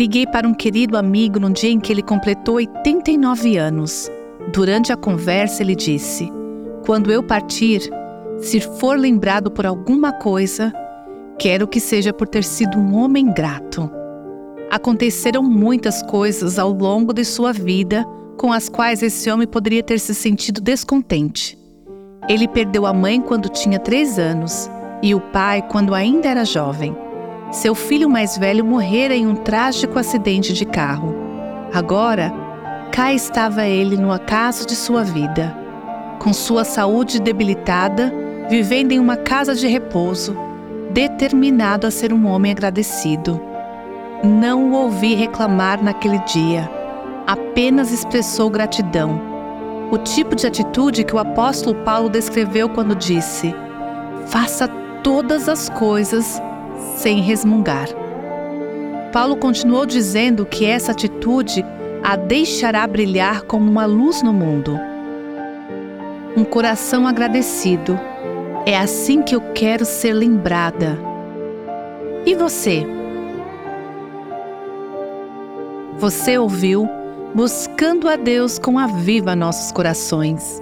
Liguei para um querido amigo no dia em que ele completou 89 anos. Durante a conversa, ele disse: Quando eu partir, se for lembrado por alguma coisa, quero que seja por ter sido um homem grato. Aconteceram muitas coisas ao longo de sua vida com as quais esse homem poderia ter se sentido descontente. Ele perdeu a mãe quando tinha três anos e o pai quando ainda era jovem. Seu filho mais velho morrera em um trágico acidente de carro. Agora, cá estava ele no acaso de sua vida, com sua saúde debilitada, vivendo em uma casa de repouso, determinado a ser um homem agradecido. Não o ouvi reclamar naquele dia, apenas expressou gratidão. O tipo de atitude que o apóstolo Paulo descreveu quando disse: Faça todas as coisas sem resmungar. Paulo continuou dizendo que essa atitude a deixará brilhar como uma luz no mundo. Um coração agradecido. É assim que eu quero ser lembrada. E você? Você ouviu Buscando a Deus com a Viva Nossos Corações.